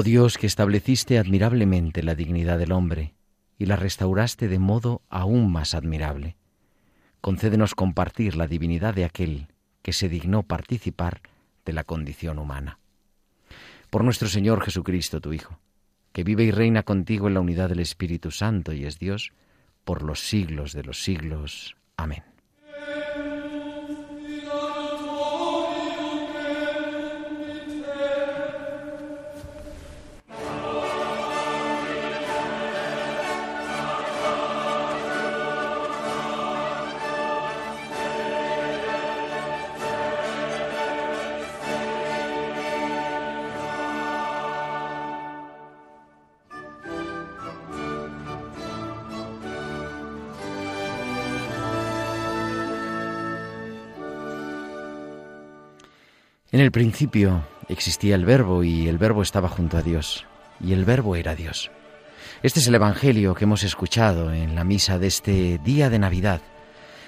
Oh Dios que estableciste admirablemente la dignidad del hombre y la restauraste de modo aún más admirable, concédenos compartir la divinidad de aquel que se dignó participar de la condición humana. Por nuestro Señor Jesucristo, tu Hijo, que vive y reina contigo en la unidad del Espíritu Santo y es Dios, por los siglos de los siglos. Amén. En el principio existía el verbo y el verbo estaba junto a Dios y el verbo era Dios. Este es el Evangelio que hemos escuchado en la misa de este día de Navidad,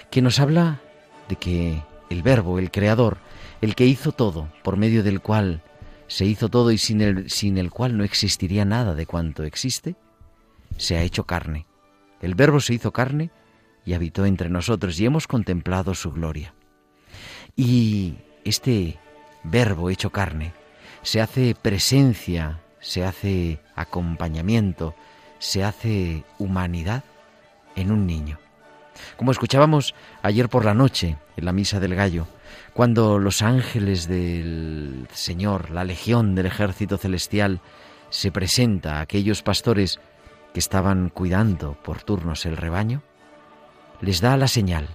que nos habla de que el verbo, el creador, el que hizo todo, por medio del cual se hizo todo y sin el, sin el cual no existiría nada de cuanto existe, se ha hecho carne. El verbo se hizo carne y habitó entre nosotros y hemos contemplado su gloria. Y este verbo hecho carne, se hace presencia, se hace acompañamiento, se hace humanidad en un niño. Como escuchábamos ayer por la noche en la misa del gallo, cuando los ángeles del Señor, la legión del ejército celestial, se presenta a aquellos pastores que estaban cuidando por turnos el rebaño, les da la señal.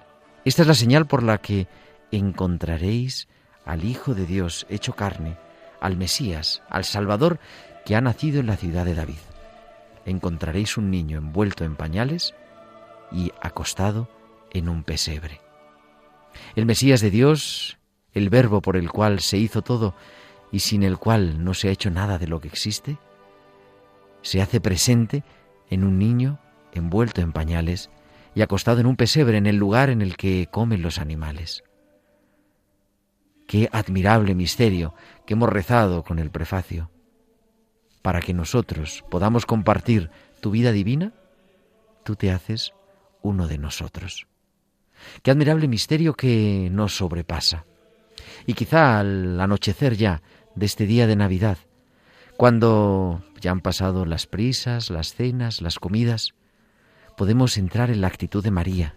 Esta es la señal por la que encontraréis al Hijo de Dios hecho carne, al Mesías, al Salvador que ha nacido en la ciudad de David. Encontraréis un niño envuelto en pañales y acostado en un pesebre. El Mesías de Dios, el Verbo por el cual se hizo todo y sin el cual no se ha hecho nada de lo que existe, se hace presente en un niño envuelto en pañales y acostado en un pesebre en el lugar en el que comen los animales. Qué admirable misterio que hemos rezado con el prefacio. Para que nosotros podamos compartir tu vida divina, tú te haces uno de nosotros. Qué admirable misterio que nos sobrepasa. Y quizá al anochecer ya de este día de Navidad, cuando ya han pasado las prisas, las cenas, las comidas, podemos entrar en la actitud de María,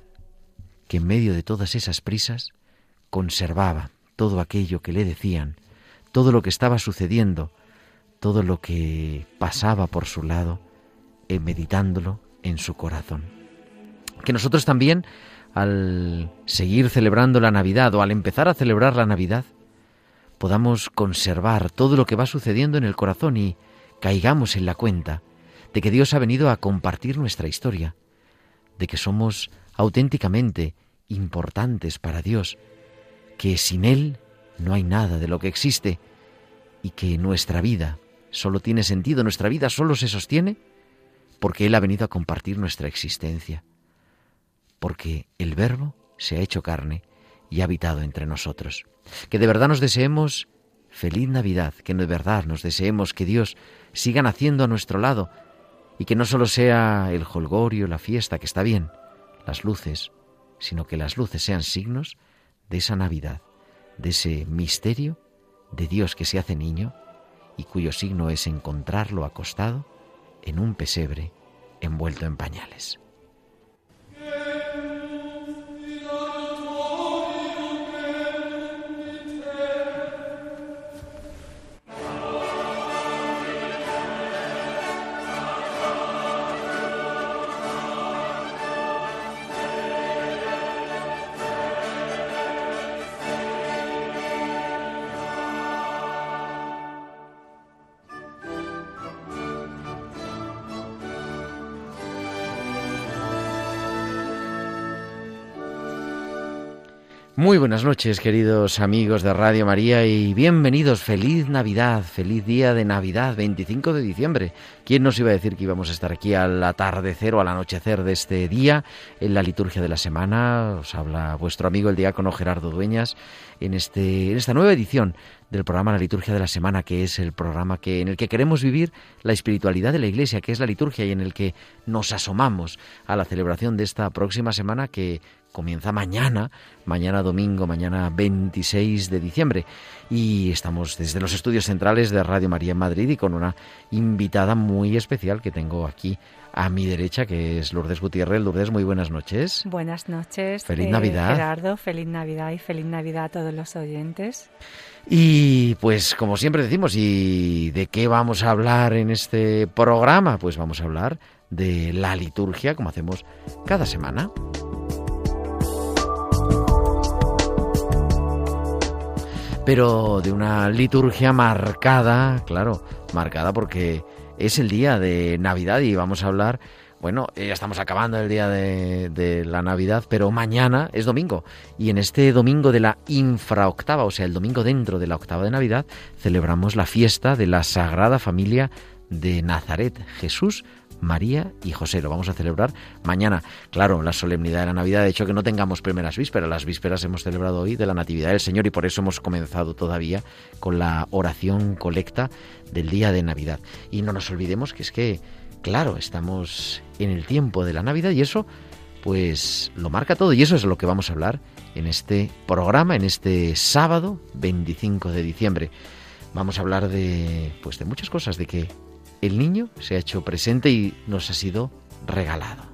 que en medio de todas esas prisas conservaba todo aquello que le decían, todo lo que estaba sucediendo, todo lo que pasaba por su lado, en meditándolo en su corazón. Que nosotros también, al seguir celebrando la Navidad o al empezar a celebrar la Navidad, podamos conservar todo lo que va sucediendo en el corazón y caigamos en la cuenta de que Dios ha venido a compartir nuestra historia, de que somos auténticamente importantes para Dios, que sin Él no hay nada de lo que existe y que nuestra vida solo tiene sentido, nuestra vida solo se sostiene porque Él ha venido a compartir nuestra existencia, porque el Verbo se ha hecho carne y ha habitado entre nosotros. Que de verdad nos deseemos feliz Navidad, que de verdad nos deseemos que Dios siga naciendo a nuestro lado y que no solo sea el holgorio, la fiesta, que está bien, las luces, sino que las luces sean signos de esa Navidad, de ese misterio de Dios que se hace niño y cuyo signo es encontrarlo acostado en un pesebre envuelto en pañales. Muy buenas noches, queridos amigos de Radio María, y bienvenidos. Feliz Navidad, feliz día de Navidad, 25 de diciembre. ¿Quién nos iba a decir que íbamos a estar aquí al atardecer o al anochecer de este día en la liturgia de la semana? Os habla vuestro amigo el diácono Gerardo Dueñas en, este, en esta nueva edición del programa La Liturgia de la Semana, que es el programa que, en el que queremos vivir la espiritualidad de la Iglesia, que es la liturgia, y en el que nos asomamos a la celebración de esta próxima semana que comienza mañana, mañana domingo, mañana 26 de diciembre. Y estamos desde los estudios centrales de Radio María en Madrid y con una invitada muy especial que tengo aquí a mi derecha, que es Lourdes Gutiérrez. Lourdes, muy buenas noches. Buenas noches. Feliz Navidad. Gerardo, feliz Navidad y feliz Navidad a todos los oyentes. Y pues como siempre decimos, ¿y de qué vamos a hablar en este programa? Pues vamos a hablar de la liturgia, como hacemos cada semana. Pero de una liturgia marcada, claro, marcada porque es el día de Navidad y vamos a hablar bueno, ya estamos acabando el día de, la Navidad, pero mañana es domingo. Y en este domingo de la infraoctava, o sea, el domingo dentro de la octava de Navidad, celebramos la fiesta de la Sagrada Familia de Nazaret, Jesús, María y José. Lo vamos a celebrar mañana. Claro, la solemnidad de la Navidad ha hecho que no tengamos primeras vísperas. Las vísperas hemos celebrado hoy de la Natividad del Señor y por eso hemos comenzado todavía con la oración colecta del día de Navidad. Y no nos olvidemos que es que claro, estamos en el tiempo de la Navidad y eso pues lo marca todo y eso es lo que vamos a hablar en este programa, en este sábado 25 de diciembre. Vamos a hablar de pues de muchas cosas, de que el niño se ha hecho presente y nos ha sido regalado.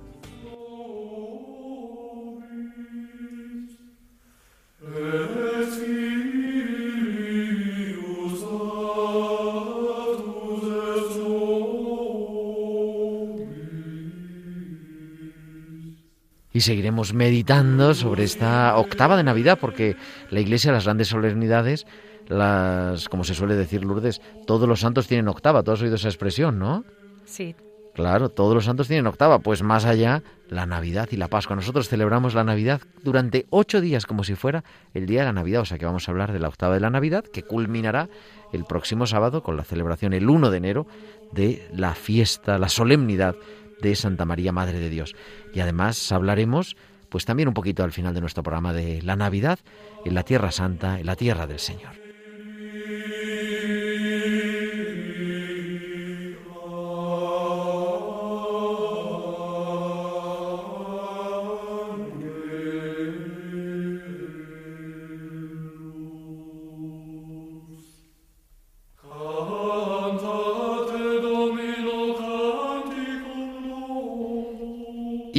y seguiremos meditando sobre esta octava de Navidad, porque la Iglesia, las grandes solemnidades, las, como se suele decir Lourdes, todos los santos tienen octava. ¿Tú has oído esa expresión, no? Sí. Claro, todos los santos tienen octava. Pues más allá, la Navidad y la Pascua. Nosotros celebramos la Navidad durante ocho días, como si fuera el día de la Navidad. O sea que vamos a hablar de la octava de la Navidad, que culminará el próximo sábado con la celebración el 1 de enero de la fiesta, la solemnidad de Santa María, Madre de Dios. Y además hablaremos, pues también un poquito al final de nuestro programa de la Navidad en la Tierra Santa, en la Tierra del Señor.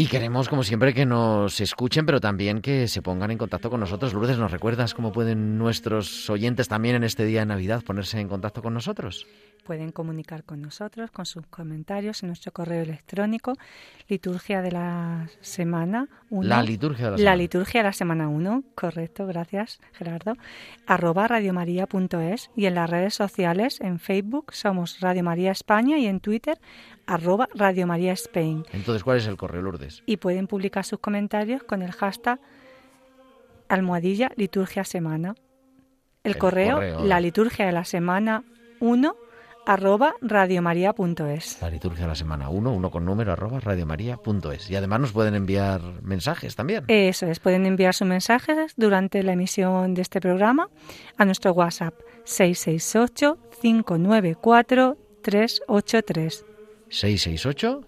Y queremos, como siempre, que nos escuchen, pero también que se pongan en contacto con nosotros. Lourdes, ¿nos recuerdas cómo pueden nuestros oyentes también en este día de Navidad ponerse en contacto con nosotros? Pueden comunicar con nosotros con sus comentarios en nuestro correo electrónico, liturgia de la semana 1. La liturgia de la semana. La liturgia de la semana 1, correcto, gracias Gerardo, arroba radiomaria.es y en las redes sociales, en Facebook somos Radio María España y en Twitter arroba Radio María Spain. Entonces, ¿cuál es el correo, Lourdes? Y pueden publicar sus comentarios con el hashtag almohadilla liturgia semana. El, correo, la liturgia de la semana 1 arroba radiomaria.es. La liturgia de la semana 1, uno con número, arroba radiomaria.es. Y además nos pueden enviar mensajes también. Eso es, pueden enviar sus mensajes durante la emisión de este programa a nuestro WhatsApp 668 594 383. 668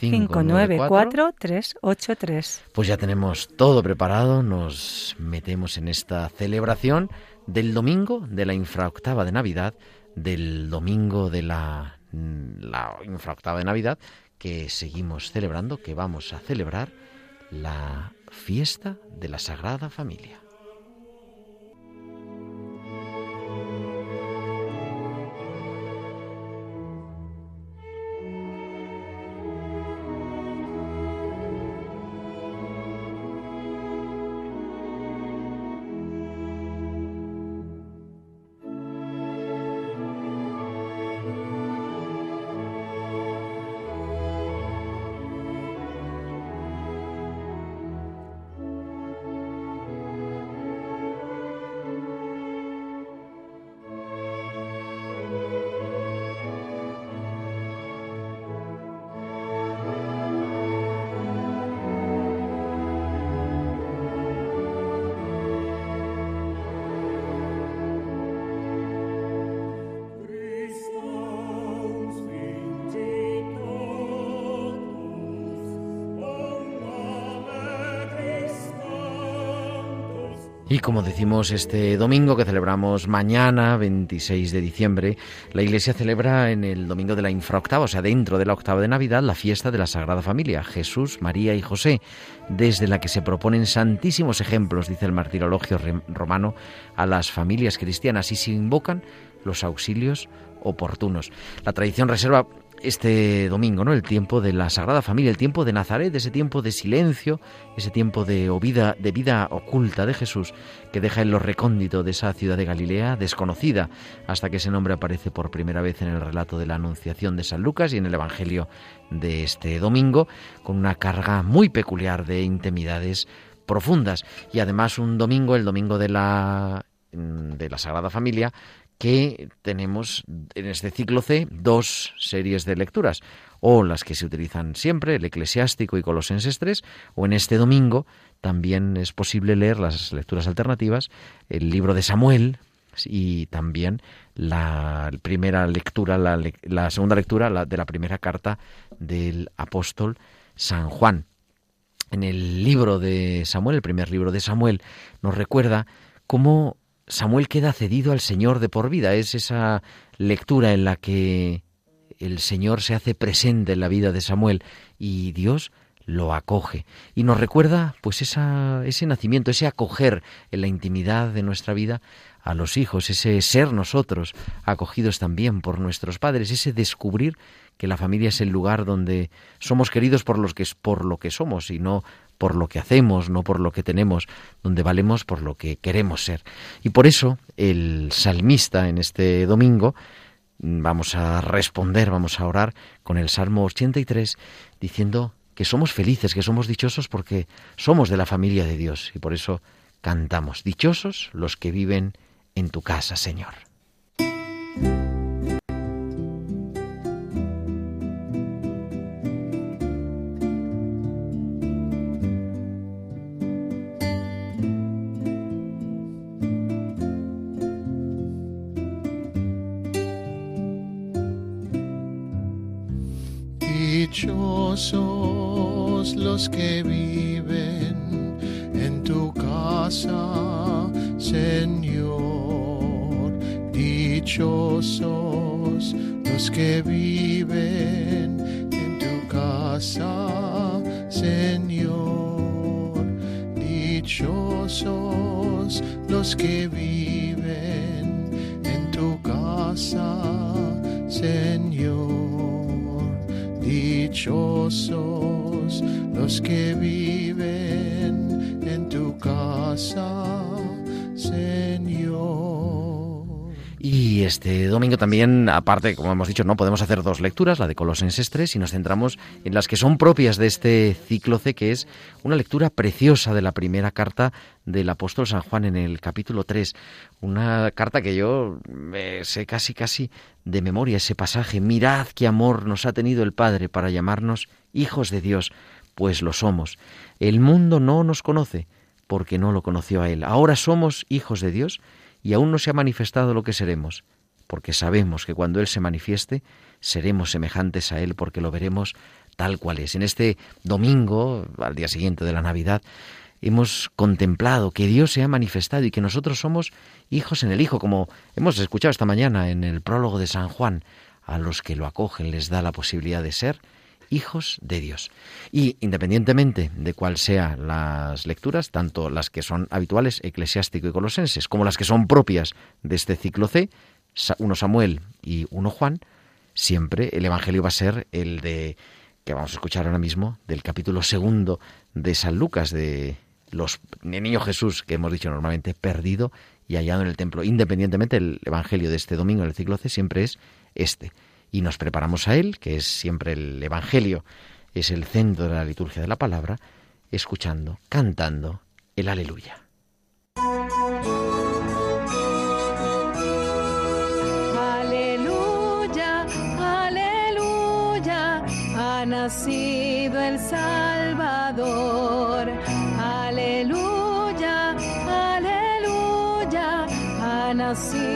594 383. Pues ya tenemos todo preparado, nos metemos en esta celebración del domingo de la infraoctava de Navidad, del domingo de la, la infraoctava de Navidad, que seguimos celebrando, que vamos a celebrar la fiesta de la Sagrada Familia. Y como decimos este domingo que celebramos mañana, 26 de diciembre, la Iglesia celebra en el domingo de la infraoctava, o sea, dentro de la octava de Navidad, la fiesta de la Sagrada Familia, Jesús, María y José, desde la que se proponen santísimos ejemplos, dice el martirologio romano, a las familias cristianas y se invocan los auxilios oportunos. La tradición reserva este domingo, ¿no? El tiempo de la Sagrada Familia, el tiempo de Nazaret, ese tiempo de silencio, ese tiempo de vida, de vida oculta de Jesús que deja en lo recóndito de esa ciudad de Galilea desconocida hasta que ese nombre aparece por primera vez en el relato de la Anunciación de San Lucas y en el Evangelio de este domingo, con una carga muy peculiar de intimidades profundas y además un domingo, el domingo de la de la Sagrada Familia, que tenemos en este ciclo C dos series de lecturas, o las que se utilizan siempre, el eclesiástico y Colosenses 3, o en este domingo también es posible leer las lecturas alternativas, el libro de Samuel y también la primera lectura, la, segunda lectura de la primera carta del apóstol San Juan. En el libro de Samuel, el primer libro de Samuel, nos recuerda cómo Samuel queda cedido al Señor de por vida. Es esa lectura en la que el Señor se hace presente en la vida de Samuel y Dios lo acoge y nos recuerda pues esa, ese nacimiento, ese acoger en la intimidad de nuestra vida a los hijos, ese ser nosotros acogidos también por nuestros padres, ese descubrir que la familia es el lugar donde somos queridos por los que por lo que somos y no por lo que hacemos, no por lo que tenemos, donde valemos por lo que queremos ser. Y por eso el salmista en este domingo vamos a responder, vamos a orar con el Salmo 83 diciendo que somos felices, que somos dichosos porque somos de la familia de Dios y por eso cantamos, dichosos los que viven en tu casa, Señor. Dichosos los que viven en tu casa, Señor. Dichosos los que viven en tu casa, Señor. Dichosos los que viven en tu casa, Señor dichosos los que viven en tu casa, Y este domingo también, aparte, como hemos dicho, no podemos hacer dos lecturas, la de Colosenses 3, y nos centramos en las que son propias de este ciclo C, que es una lectura preciosa de la primera carta del apóstol San Juan en el capítulo 3. Una carta que yo me sé casi, casi de memoria ese pasaje. Mirad qué amor nos ha tenido el Padre para llamarnos hijos de Dios, pues lo somos. El mundo no nos conoce porque no lo conoció a Él. Ahora somos hijos de Dios y aún no se ha manifestado lo que seremos, porque sabemos que cuando Él se manifieste, seremos semejantes a Él porque lo veremos tal cual es. En este domingo, al día siguiente de la Navidad, hemos contemplado que Dios se ha manifestado y que nosotros somos hijos en el Hijo, como hemos escuchado esta mañana en el prólogo de San Juan. A los que lo acogen les da la posibilidad de ser hijos de Dios. Y independientemente de cuál sean las lecturas, tanto las que son habituales, eclesiástico y colosenses, como las que son propias de este ciclo C, uno Samuel y uno Juan, siempre el Evangelio va a ser el de que vamos a escuchar ahora mismo del capítulo segundo de San Lucas de los de niño Jesús que hemos dicho normalmente perdido y hallado en el templo. Independientemente el Evangelio de este domingo el ciclo C siempre es este y nos preparamos a él, que es siempre el Evangelio, es el centro de la liturgia de la palabra, escuchando, cantando el aleluya. Aleluya, aleluya, ha nacido el Salvador. Aleluya, aleluya, ha nacido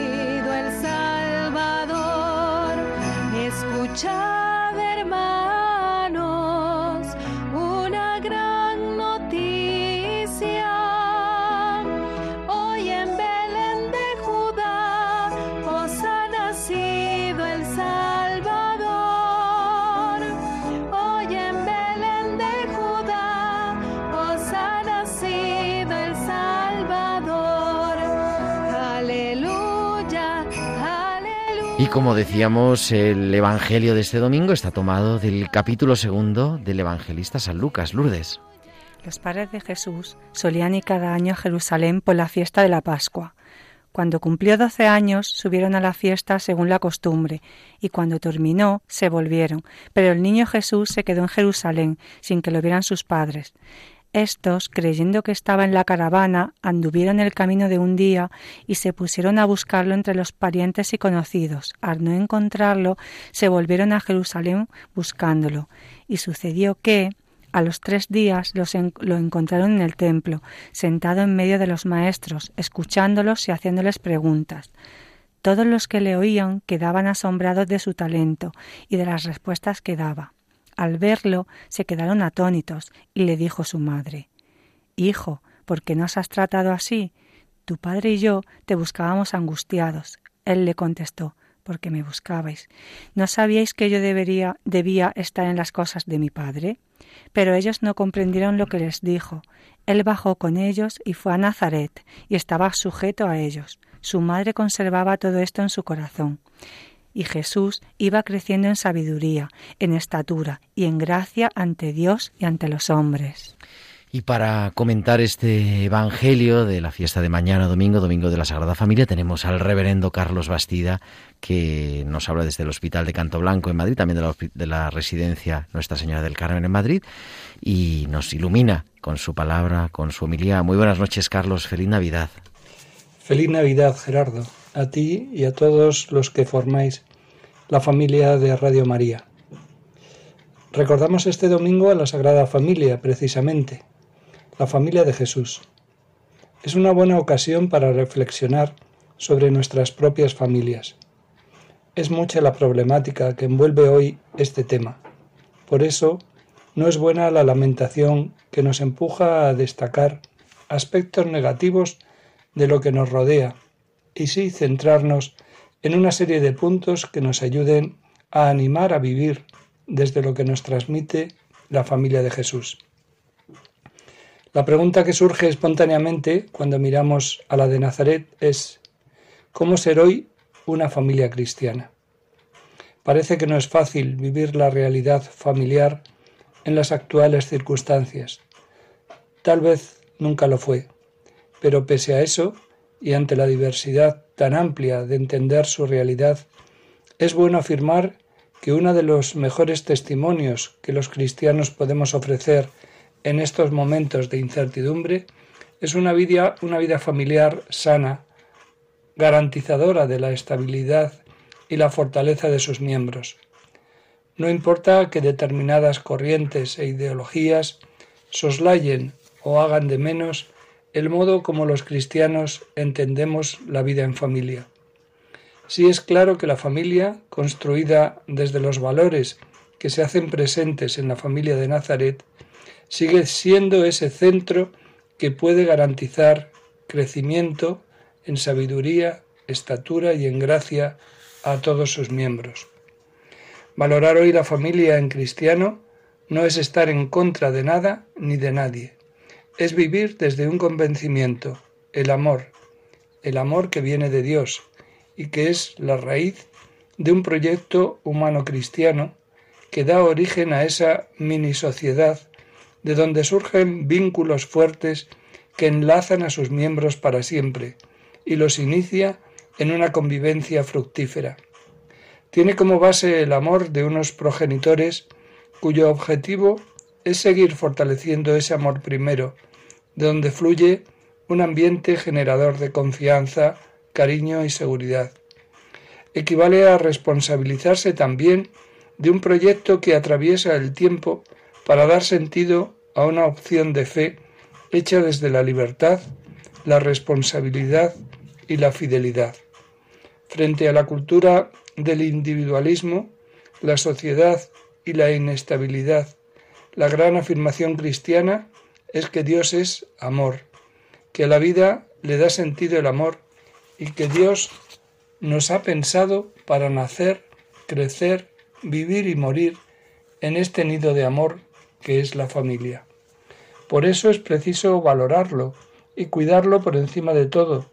como decíamos, el Evangelio de este domingo está tomado del capítulo segundo del evangelista San Lucas, Lourdes. Los padres de Jesús solían ir cada año a Jerusalén por la fiesta de la Pascua. Cuando cumplió doce años, subieron a la fiesta según la costumbre, y cuando terminó, se volvieron, pero el niño Jesús se quedó en Jerusalén, sin que lo vieran sus padres. Estos, creyendo que estaba en la caravana, anduvieron el camino de un día y se pusieron a buscarlo entre los parientes y conocidos. Al no encontrarlo, se volvieron a Jerusalén buscándolo. Y sucedió que, a los tres días, lo encontraron en el templo, sentado en medio de los maestros, escuchándolos y haciéndoles preguntas. Todos los que le oían quedaban asombrados de su talento y de las respuestas que daba. Al verlo se quedaron atónitos y le dijo su madre Hijo, ¿por qué nos has tratado así? Tu padre y yo te buscábamos angustiados. Él le contestó porque me buscabais. ¿No sabíais que yo debería, debía estar en las cosas de mi padre? Pero ellos no comprendieron lo que les dijo. Él bajó con ellos y fue a Nazaret, y estaba sujeto a ellos. Su madre conservaba todo esto en su corazón y Jesús iba creciendo en sabiduría, en estatura y en gracia ante Dios y ante los hombres. Y para comentar este Evangelio de la fiesta de mañana, domingo, domingo de la Sagrada Familia, tenemos al reverendo Carlos Bastida, que nos habla desde el Hospital de Canto Blanco en Madrid, también de la, de la residencia Nuestra Señora del Carmen en Madrid, y nos ilumina con su palabra, con su homilía. Muy buenas noches, Carlos. Feliz Navidad. Feliz Navidad, Gerardo a ti y a todos los que formáis la familia de Radio María. Recordamos este domingo a la Sagrada Familia, precisamente, la familia de Jesús. Es una buena ocasión para reflexionar sobre nuestras propias familias. Es mucha la problemática que envuelve hoy este tema. Por eso, no es buena la lamentación que nos empuja a destacar aspectos negativos de lo que nos rodea y sí centrarnos en una serie de puntos que nos ayuden a animar a vivir desde lo que nos transmite la familia de Jesús. La pregunta que surge espontáneamente cuando miramos a la de Nazaret es, ¿cómo ser hoy una familia cristiana? Parece que no es fácil vivir la realidad familiar en las actuales circunstancias. Tal vez nunca lo fue, pero pese a eso, y ante la diversidad tan amplia de entender su realidad, es bueno afirmar que uno de los mejores testimonios que los cristianos podemos ofrecer en estos momentos de incertidumbre es una vida, una vida familiar sana, garantizadora de la estabilidad y la fortaleza de sus miembros. No importa que determinadas corrientes e ideologías soslayen o hagan de menos el modo como los cristianos entendemos la vida en familia. Sí es claro que la familia, construida desde los valores que se hacen presentes en la familia de Nazaret, sigue siendo ese centro que puede garantizar crecimiento en sabiduría, estatura y en gracia a todos sus miembros. Valorar hoy la familia en cristiano no es estar en contra de nada ni de nadie, es vivir desde un convencimiento, el amor, el amor que viene de Dios y que es la raíz de un proyecto humano cristiano que da origen a esa mini sociedad de donde surgen vínculos fuertes que enlazan a sus miembros para siempre y los inicia en una convivencia fructífera. Tiene como base el amor de unos progenitores cuyo objetivo es seguir fortaleciendo ese amor primero, de donde fluye un ambiente generador de confianza, cariño y seguridad. Equivale a responsabilizarse también de un proyecto que atraviesa el tiempo para dar sentido a una opción de fe hecha desde la libertad, la responsabilidad y la fidelidad. Frente a la cultura del individualismo, la sociedad y la inestabilidad, la gran afirmación cristiana es que Dios es amor, que a la vida le da sentido el amor y que Dios nos ha pensado para nacer, crecer, vivir y morir en este nido de amor que es la familia. Por eso es preciso valorarlo y cuidarlo por encima de todo,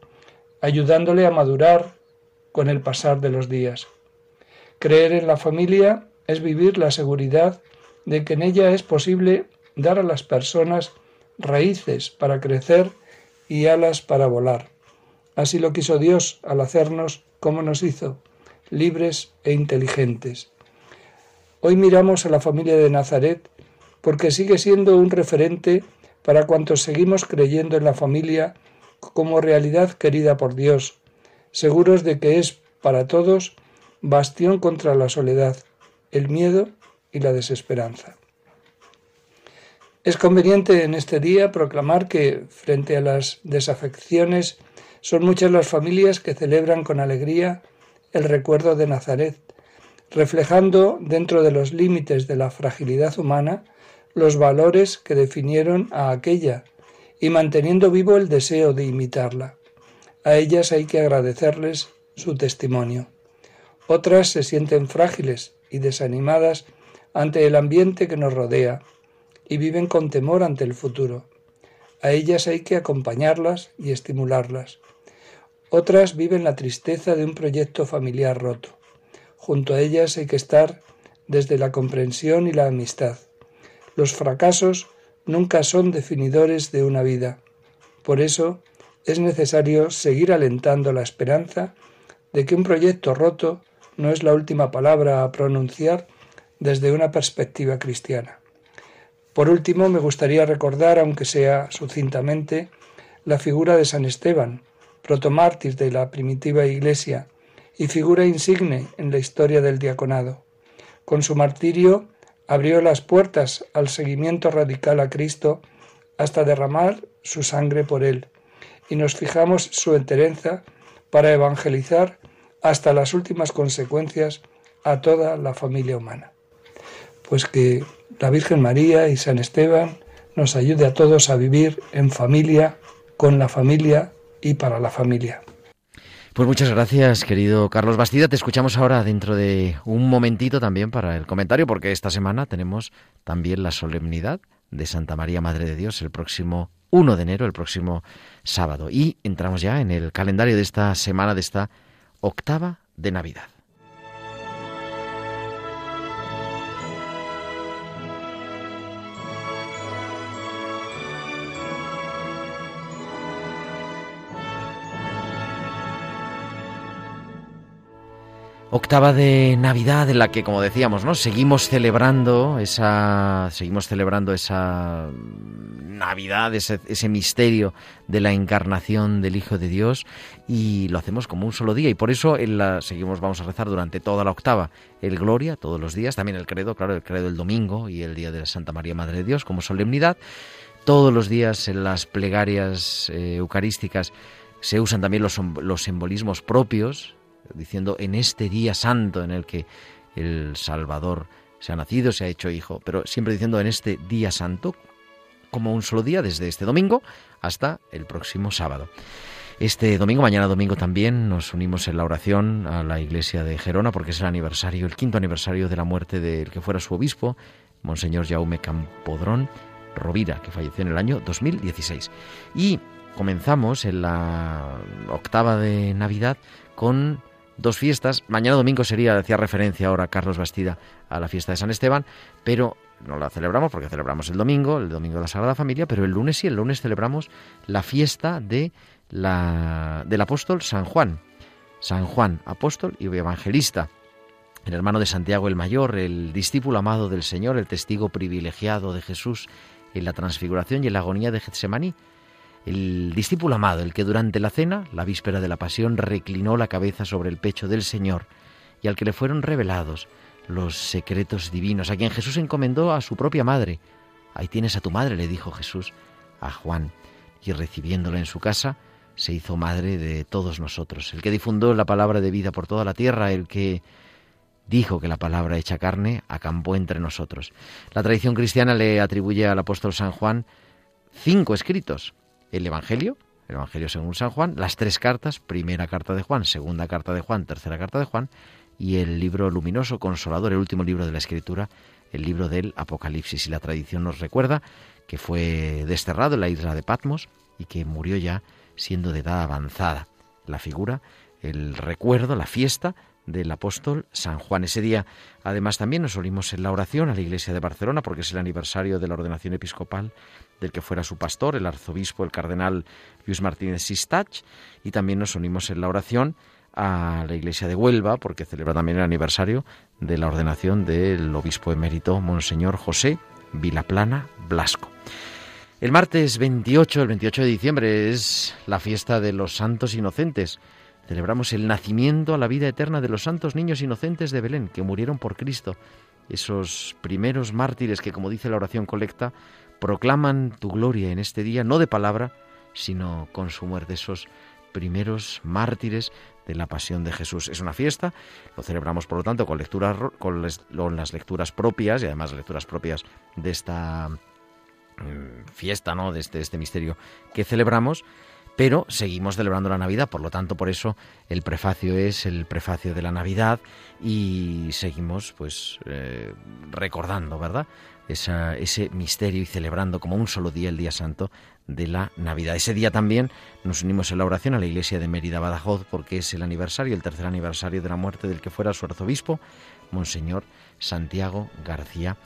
ayudándole a madurar con el pasar de los días. Creer en la familia es vivir la seguridad de que en ella es posible dar a las personas raíces para crecer y alas para volar. Así lo quiso Dios al hacernos como nos hizo, libres e inteligentes. Hoy miramos a la familia de Nazaret porque sigue siendo un referente para cuantos seguimos creyendo en la familia como realidad querida por Dios, seguros de que es para todos bastión contra la soledad, el miedo y la desesperanza. Es conveniente en este día proclamar que, frente a las desafecciones, son muchas las familias que celebran con alegría el recuerdo de Nazaret, reflejando dentro de los límites de la fragilidad humana los valores que definieron a aquella y manteniendo vivo el deseo de imitarla. A ellas hay que agradecerles su testimonio. Otras se sienten frágiles y desanimadas ante el ambiente que nos rodea y viven con temor ante el futuro. A ellas hay que acompañarlas y estimularlas. Otras viven la tristeza de un proyecto familiar roto. Junto a ellas hay que estar desde la comprensión y la amistad. Los fracasos nunca son definidores de una vida. Por eso es necesario seguir alentando la esperanza de que un proyecto roto no es la última palabra a pronunciar desde una perspectiva cristiana. Por último, me gustaría recordar, aunque sea sucintamente, la figura de San Esteban, protomártir de la primitiva Iglesia y figura insigne en la historia del diaconado. Con su martirio abrió las puertas al seguimiento radical a Cristo hasta derramar su sangre por él, y nos fijamos su enterenza para evangelizar hasta las últimas consecuencias a toda la familia humana. Pues que la Virgen María y San Esteban nos ayude a todos a vivir en familia, con la familia y para la familia. Pues muchas gracias, querido Carlos Bastida. Te escuchamos ahora dentro de un momentito también para el comentario, porque esta semana tenemos también la solemnidad de Santa María Madre de Dios el próximo 1 de enero, el próximo sábado. Y entramos ya en el calendario de esta semana, de esta octava de Navidad. Octava de Navidad en la que, como decíamos, ¿no? Seguimos celebrando esa, seguimos celebrando esa Navidad, ese, ese, misterio de la encarnación del Hijo de Dios y lo hacemos como un solo día y por eso en la, seguimos, vamos a rezar durante toda la octava el Gloria todos los días, también el Credo, claro, el Credo el domingo y el día de la Santa María Madre de Dios como solemnidad. Todos los días en las plegarias eh, eucarísticas se usan también los, los simbolismos propios diciendo en este día santo en el que el Salvador se ha nacido, se ha hecho hijo, pero siempre diciendo en este día santo, como un solo día, desde este domingo hasta el próximo sábado. Este domingo, mañana domingo también, nos unimos en la oración a la iglesia de Gerona porque es el aniversario, el quinto aniversario de la muerte del que fuera su obispo, Monseñor Jaume Campodrón Rovira, que falleció en el año 2016. Y comenzamos en la octava de Navidad con dos fiestas. Mañana domingo sería, hacía referencia ahora Carlos Bastida a la fiesta de San Esteban, pero no la celebramos porque celebramos el domingo, el domingo de la Sagrada Familia, pero el lunes sí, el lunes celebramos la fiesta de la, del apóstol San Juan. San Juan, apóstol y evangelista, el hermano de Santiago el Mayor, el discípulo amado del Señor, el testigo privilegiado de Jesús en la transfiguración y en la agonía de Getsemaní el discípulo amado, el que durante la cena, la víspera de la pasión, reclinó la cabeza sobre el pecho del Señor y al que le fueron revelados los secretos divinos, a quien Jesús encomendó a su propia madre. Ahí tienes a tu madre, le dijo Jesús a Juan, y recibiéndola en su casa, se hizo madre de todos nosotros, el que difundió la palabra de vida por toda la tierra, el que dijo que la palabra hecha carne acampó entre nosotros. La tradición cristiana le atribuye al apóstol San Juan cinco escritos, el Evangelio, el Evangelio según San Juan, las tres cartas, primera carta de Juan, segunda carta de Juan, tercera carta de Juan, y el libro luminoso, consolador, el último libro de la Escritura, el libro del Apocalipsis. Y la tradición nos recuerda que fue desterrado en la isla de Patmos y que murió ya siendo de edad avanzada. La figura, el recuerdo, la fiesta del apóstol San Juan. Ese día, además, también nos unimos en la oración a la iglesia de Barcelona, porque es el aniversario de la ordenación episcopal del que fuera su pastor, el arzobispo, el cardenal Luis Martínez Sistach, y también nos unimos en la oración a la iglesia de Huelva, porque celebra también el aniversario de la ordenación del obispo emérito Monseñor José Vilaplana Blasco. El martes 28, el 28 de diciembre, es la fiesta de los santos inocentes. Celebramos el nacimiento a la vida eterna de los santos niños inocentes de Belén, que murieron por Cristo. Esos primeros mártires que, como dice la oración colecta, proclaman tu gloria en este día, no de palabra, sino con su muerte. Esos primeros mártires de la pasión de Jesús. Es una fiesta, lo celebramos por lo tanto con lecturas con, las lecturas propias y además lecturas propias de esta mm, fiesta, ¿no? De este, este misterio que celebramos, pero seguimos celebrando la Navidad, por lo tanto, por eso el prefacio es el prefacio de la Navidad y seguimos pues eh, recordando, ¿verdad? ese misterio y celebrando como un solo día el día santo de la Navidad. Ese día también nos unimos en la oración a la iglesia de Mérida Badajoz porque es el aniversario, el tercer aniversario de la muerte del que fuera su arzobispo, Monseñor Santiago García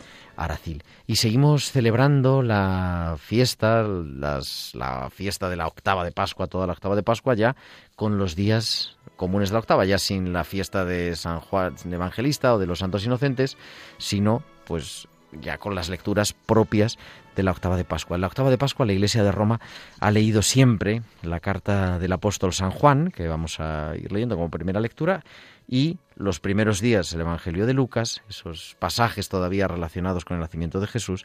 Y seguimos celebrando la fiesta, la fiesta de la octava de Pascua, toda la octava de Pascua ya con los días comunes de la octava, ya sin la fiesta de San Juan Evangelista o de los Santos Inocentes, sino pues ya con las lecturas propias de la octava de Pascua. En la octava de Pascua la Iglesia de Roma ha leído siempre la carta del apóstol San Juan, que vamos a ir leyendo como primera lectura, y los primeros días el Evangelio de Lucas, esos pasajes todavía relacionados con el nacimiento de Jesús,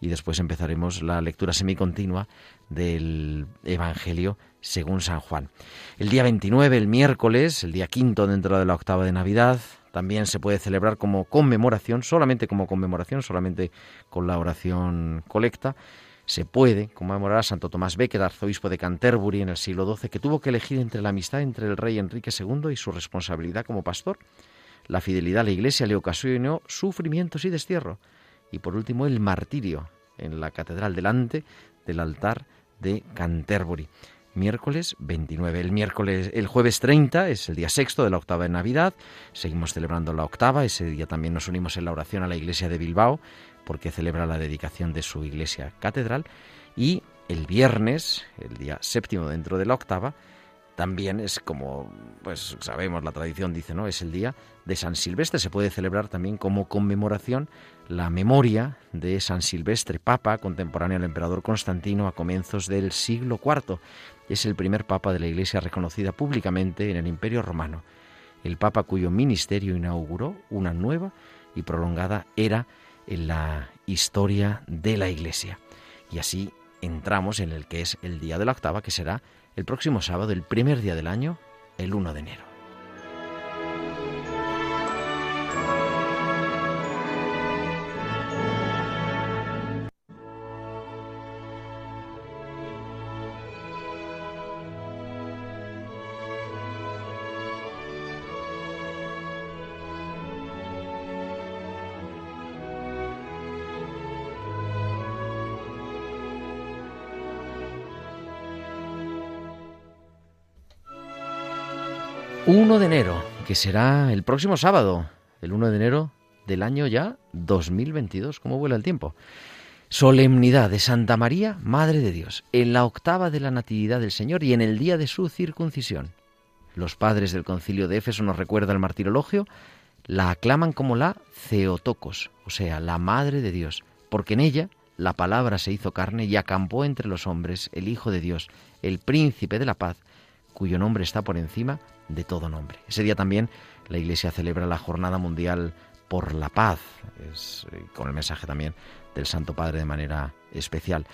y después empezaremos la lectura semicontinua del Evangelio según San Juan. El día 29, el miércoles, el día quinto dentro de la octava de Navidad, también se puede celebrar como conmemoración, solamente como conmemoración, solamente con la oración colecta. Se puede conmemorar a Santo Tomás Becket, arzobispo de Canterbury en el siglo XII, que tuvo que elegir entre la amistad entre el rey Enrique II y su responsabilidad como pastor. La fidelidad a la Iglesia le ocasionó sufrimientos y destierro. Y por último, el martirio en la catedral delante del altar de Canterbury miércoles 29. El miércoles, el jueves 30 es el día sexto de la octava de Navidad. Seguimos celebrando la octava. Ese día también nos unimos en la oración a la iglesia de Bilbao, porque celebra la dedicación de su iglesia catedral. Y el viernes, el día séptimo dentro de la octava, también es como, pues sabemos, la tradición dice, ¿no? Es el día de San Silvestre. Se puede celebrar también como conmemoración la memoria de San Silvestre, papa contemporáneo al emperador Constantino a comienzos del siglo IV. Es el primer papa de la Iglesia reconocida públicamente en el Imperio Romano. El papa cuyo ministerio inauguró una nueva y prolongada era en la historia de la Iglesia. Y así entramos en el que es el día de la octava, que será el próximo sábado, el primer día del año, el 1 de enero. De enero, que será el próximo sábado, el 1 de enero del año ya 2022. ¿Cómo vuela el tiempo? Solemnidad de Santa María, Madre de Dios, en la octava de la Natividad del Señor y en el día de su circuncisión. Los padres del concilio de Éfeso nos recuerda el martirologio, la aclaman como la Theotokos, o sea, la Madre de Dios, porque en ella la palabra se hizo carne y acampó entre los hombres el Hijo de Dios, el príncipe de la paz, cuyo nombre está por encima de todo nombre. Ese día también la Iglesia celebra la Jornada Mundial por la Paz, eh, con el mensaje también del Santo Padre de manera especial.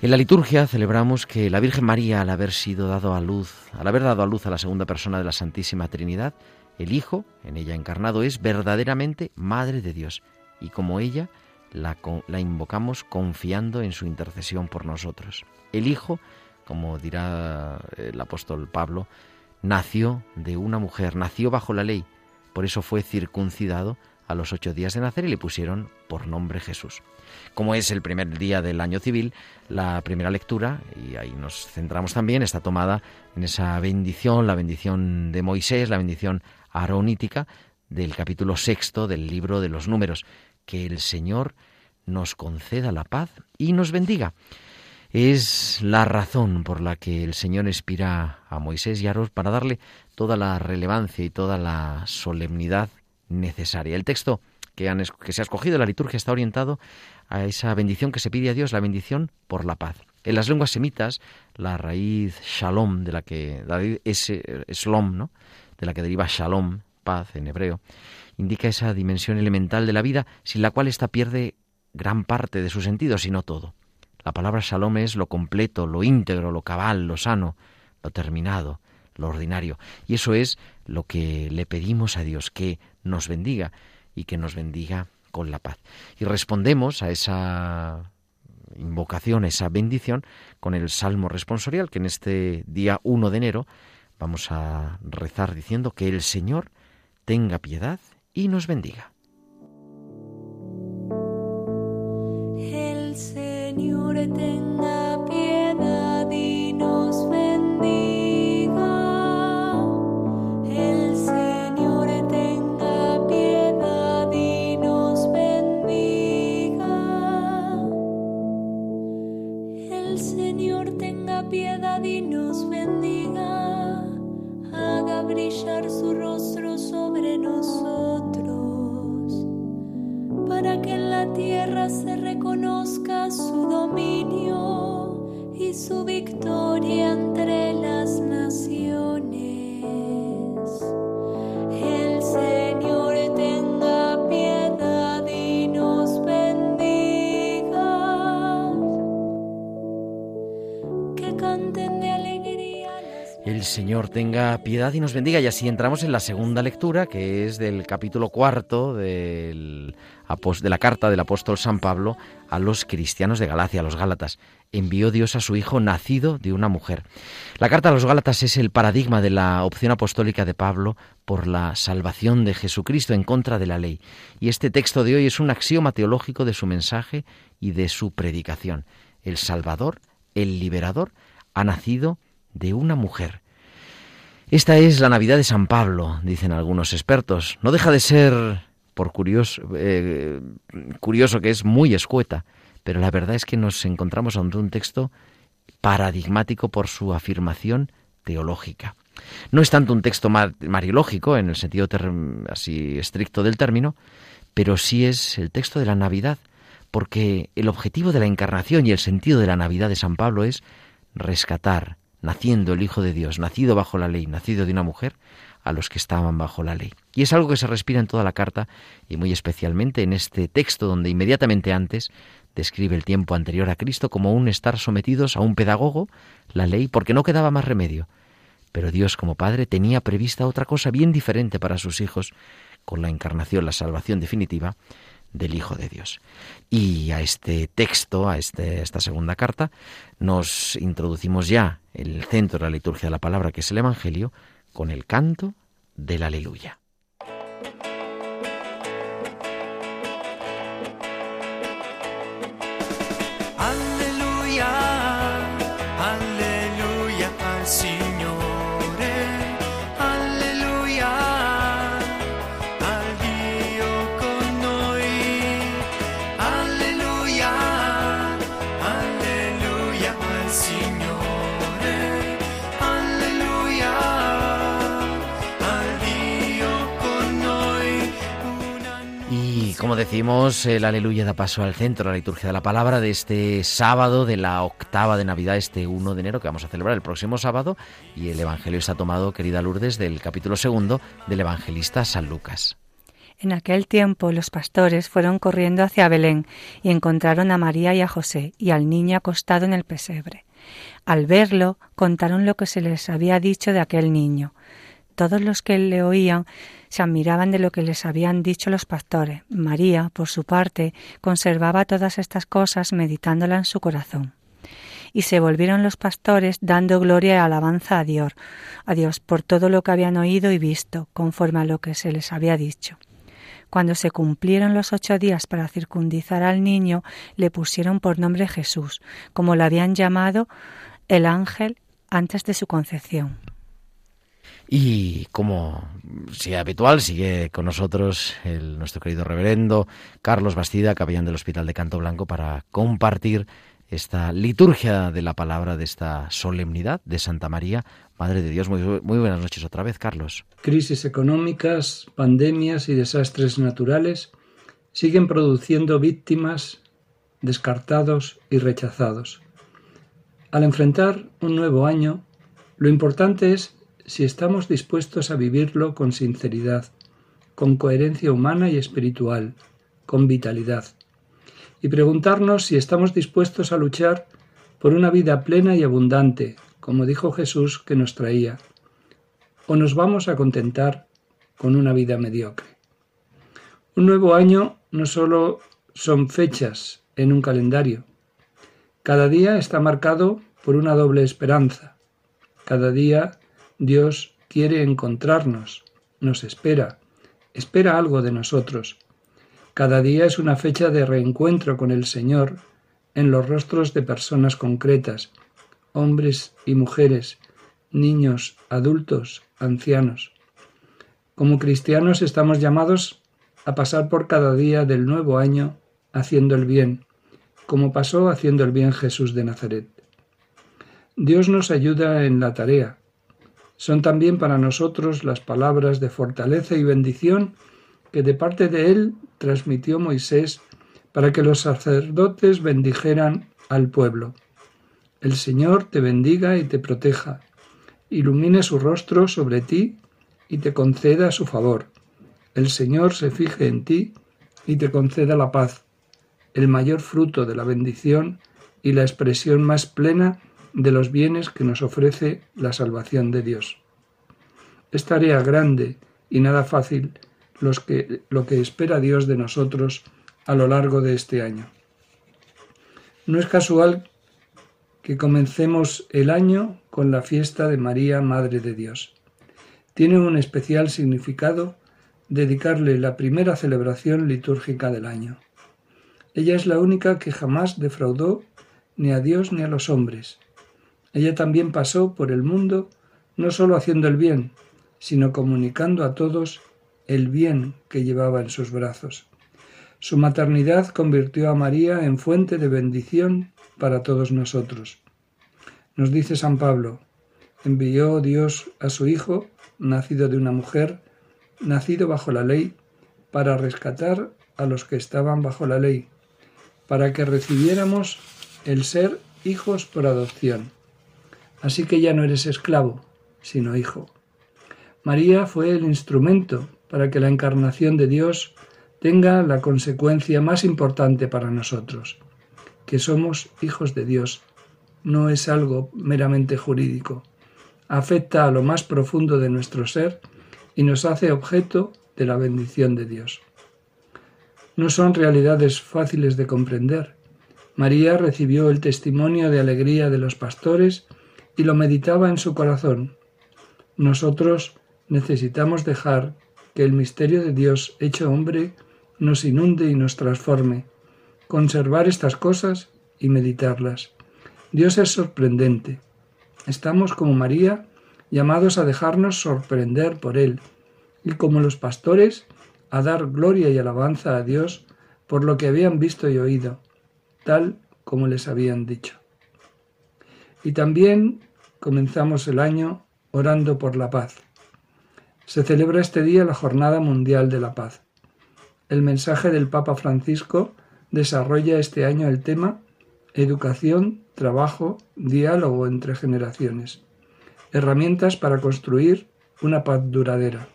En la liturgia celebramos que la Virgen María, al haber sido dado a luz, al haber dado a luz a la segunda persona de la Santísima Trinidad, el Hijo, en ella encarnado, es verdaderamente Madre de Dios, y como ella, la, la invocamos confiando en su intercesión por nosotros. El Hijo, como dirá el apóstol Pablo, nació de una mujer, nació bajo la ley, por eso fue circuncidado a los ocho días de nacer y le pusieron por nombre Jesús. Como es el primer día del año civil, la primera lectura, y ahí nos centramos también, está tomada en esa bendición, la bendición de Moisés, la bendición aronítica del capítulo sexto del libro de los números. Que el Señor nos conceda la paz y nos bendiga. Es la razón por la que el Señor inspira a Moisés y a Aarón para darle toda la relevancia y toda la solemnidad necesaria. El texto que, se ha escogido la liturgia está orientado a esa bendición que se pide a Dios, la bendición por la paz. En las lenguas semitas, la raíz shalom, de la que raíz es, ¿no? de la que deriva shalom, paz en hebreo, indica esa dimensión elemental de la vida sin la cual ésta pierde gran parte de su sentido, si no todo. La palabra shalom es lo completo, lo íntegro, lo cabal, lo sano, lo terminado, lo ordinario. Y eso es lo que le pedimos a Dios, que nos bendiga y que nos bendiga con la paz. Y respondemos a esa invocación, esa bendición, con el Salmo responsorial que en este día 1 de enero vamos a rezar diciendo que el Señor tenga piedad y nos bendiga. Señor tenga piedad y nos bendiga. El Señor tenga piedad y nos bendiga. El Señor tenga piedad y nos bendiga. Haga brillar su rostro sobre nosotros para que en la tierra se reconozca su dominio y su victoria entre las naciones. El Señor tenga piedad y nos bendiga. Que canten El Señor tenga piedad y nos bendiga. Y así entramos en la segunda lectura, que es del capítulo cuarto de la carta del apóstol San Pablo a los cristianos de Galacia, a los Gálatas. Envió Dios a su Hijo nacido de una mujer. La carta a los Gálatas es el paradigma de la opción apostólica de Pablo por la salvación de Jesucristo en contra de la ley. Y este texto de hoy es un axioma teológico de su mensaje y de su predicación. El Salvador, el Liberador, ha nacido de una mujer. Esta es la Navidad de San Pablo, dicen algunos expertos. No deja de ser, por curioso, eh, curioso que es muy escueta, pero la verdad es que nos encontramos ante un texto paradigmático por su afirmación teológica. No es tanto un texto mar- mariológico en el sentido así estricto del término, pero sí es el texto de la Navidad, porque el objetivo de la encarnación y el sentido de la Navidad de San Pablo es rescatar, naciendo el Hijo de Dios, nacido bajo la ley, nacido de una mujer, a los que estaban bajo la ley. Y es algo que se respira en toda la carta y muy especialmente en este texto donde inmediatamente antes describe el tiempo anterior a Cristo como un estar sometidos a un pedagogo, la ley, porque no quedaba más remedio. Pero Dios como Padre tenía prevista otra cosa bien diferente para sus hijos con la encarnación, la salvación definitiva del Hijo de Dios. Y a este texto, a este, esta segunda carta, nos introducimos ya el centro de la liturgia de la palabra, que es el Evangelio, con el canto del aleluya. Como decimos, el aleluya da paso al centro la liturgia de la palabra de este sábado de la octava de Navidad, este 1 de enero que vamos a celebrar el próximo sábado. Y el Evangelio está tomado, querida Lourdes, del capítulo segundo del evangelista San Lucas. En aquel tiempo los pastores fueron corriendo hacia Belén y encontraron a María y a José y al niño acostado en el pesebre. Al verlo, contaron lo que se les había dicho de aquel niño. Todos los que le oían se admiraban de lo que les habían dicho los pastores. María, por su parte, conservaba todas estas cosas meditándolas en su corazón. Y se volvieron los pastores dando gloria y alabanza a Dios, a Dios por todo lo que habían oído y visto, conforme a lo que se les había dicho. Cuando se cumplieron los ocho días para circundizar al niño, le pusieron por nombre Jesús, como lo habían llamado el ángel antes de su concepción. Y como sigue habitual, sigue con nosotros el, nuestro querido reverendo Carlos Bastida, capellán del Hospital de Canto Blanco, para compartir esta liturgia de la palabra de esta solemnidad de Santa María, Madre de Dios. Muy, muy buenas noches otra vez, Carlos. Crisis económicas, pandemias y desastres naturales siguen produciendo víctimas, descartados y rechazados. Al enfrentar un nuevo año, lo importante es si estamos dispuestos a vivirlo con sinceridad, con coherencia humana y espiritual, con vitalidad, y preguntarnos si estamos dispuestos a luchar por una vida plena y abundante, como dijo Jesús que nos traía, o nos vamos a contentar con una vida mediocre. Un nuevo año no solo son fechas en un calendario, cada día está marcado por una doble esperanza. Cada día Dios quiere encontrarnos, nos espera, espera algo de nosotros. Cada día es una fecha de reencuentro con el Señor en los rostros de personas concretas, hombres y mujeres, niños, adultos, ancianos. Como cristianos estamos llamados a pasar por cada día del nuevo año haciendo el bien, como pasó haciendo el bien Jesús de Nazaret. Dios nos ayuda en la tarea, son también para nosotros las palabras de fortaleza y bendición que de parte de él transmitió Moisés para que los sacerdotes bendijeran al pueblo. El Señor te bendiga y te proteja, ilumine su rostro sobre ti y te conceda su favor. El Señor se fije en ti y te conceda la paz, el mayor fruto de la bendición y la expresión más plena de los bienes que nos ofrece la salvación de Dios. Es tarea grande y nada fácil que, lo que espera Dios de nosotros a lo largo de este año. No es casual que comencemos el año con la fiesta de María, Madre de Dios. Tiene un especial significado dedicarle la primera celebración litúrgica del año. Ella es la única que jamás defraudó ni a Dios ni a los hombres, ella también pasó por el mundo no sólo haciendo el bien, sino comunicando a todos el bien que llevaba en sus brazos. Su maternidad convirtió a María en fuente de bendición para todos nosotros. Nos dice San Pablo, envió Dios a su Hijo, nacido de una mujer, nacido bajo la ley, para rescatar a los que estaban bajo la ley, para que recibiéramos el ser hijos por adopción. Así que ya no eres esclavo, sino hijo. María fue el instrumento para que la encarnación de Dios tenga la consecuencia más importante para nosotros, que somos hijos de Dios. No es algo meramente jurídico. Afecta a lo más profundo de nuestro ser y nos hace objeto de la bendición de Dios. No son realidades fáciles de comprender. María recibió el testimonio de alegría de los pastores y lo meditaba en su corazón. Nosotros necesitamos dejar que el misterio de Dios hecho hombre nos inunde y nos transforme, conservar estas cosas y meditarlas. Dios es sorprendente. Estamos como María llamados a dejarnos sorprender por Él y como los pastores a dar gloria y alabanza a Dios por lo que habían visto y oído, tal como les habían dicho. Y también comenzamos el año orando por la paz. Se celebra este día la Jornada Mundial de la Paz. El mensaje del Papa Francisco desarrolla este año el tema Educación, trabajo, diálogo entre generaciones. Herramientas para construir una paz duradera.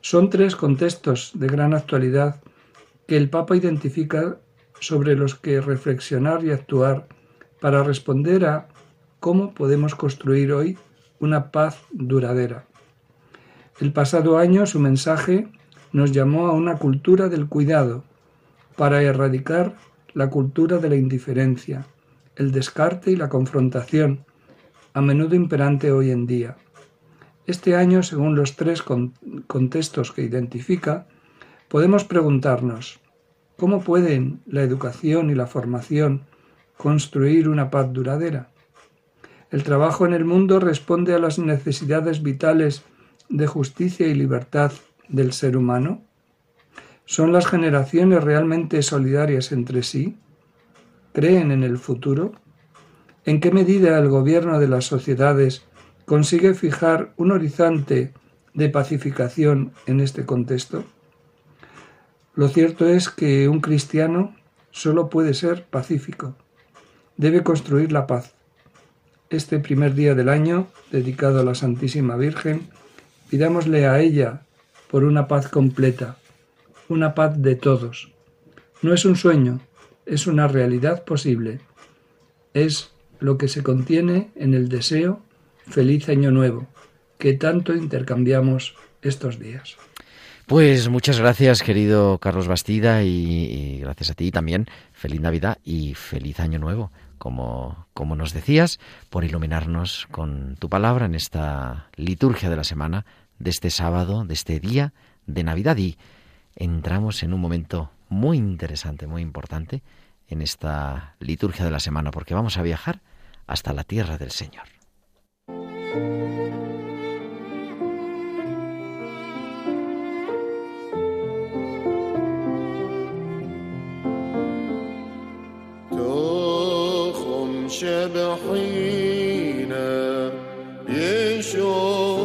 Son tres contextos de gran actualidad que el Papa identifica sobre los que reflexionar y actuar para responder a cómo podemos construir hoy una paz duradera. El pasado año su mensaje nos llamó a una cultura del cuidado para erradicar la cultura de la indiferencia, el descarte y la confrontación, a menudo imperante hoy en día. Este año, según los tres contextos que identifica, podemos preguntarnos, ¿cómo pueden la educación y la formación construir una paz duradera? El trabajo en el mundo responde a las necesidades vitales de justicia y libertad del ser humano. ¿Son las generaciones realmente solidarias entre sí? ¿Creen en el futuro? ¿En qué medida el gobierno de las sociedades consigue fijar un horizonte de pacificación en este contexto? Lo cierto es que un cristiano solo puede ser pacífico. Debe construir la paz. Este primer día del año, dedicado a la Santísima Virgen, pidámosle a ella por una paz completa, una paz de todos. No es un sueño, es una realidad posible. Es lo que se contiene en el deseo feliz año nuevo que tanto intercambiamos estos días. Pues muchas gracias, querido Carlos Bastida, y, gracias a ti también. Feliz Navidad y feliz Año Nuevo, como, como nos decías, por iluminarnos con tu palabra en esta liturgia de la semana, de este sábado, de este día de Navidad. Y entramos en un momento muy interesante, muy importante en esta liturgia de la semana, porque vamos a viajar hasta la tierra del Señor. شبحينا. يشوف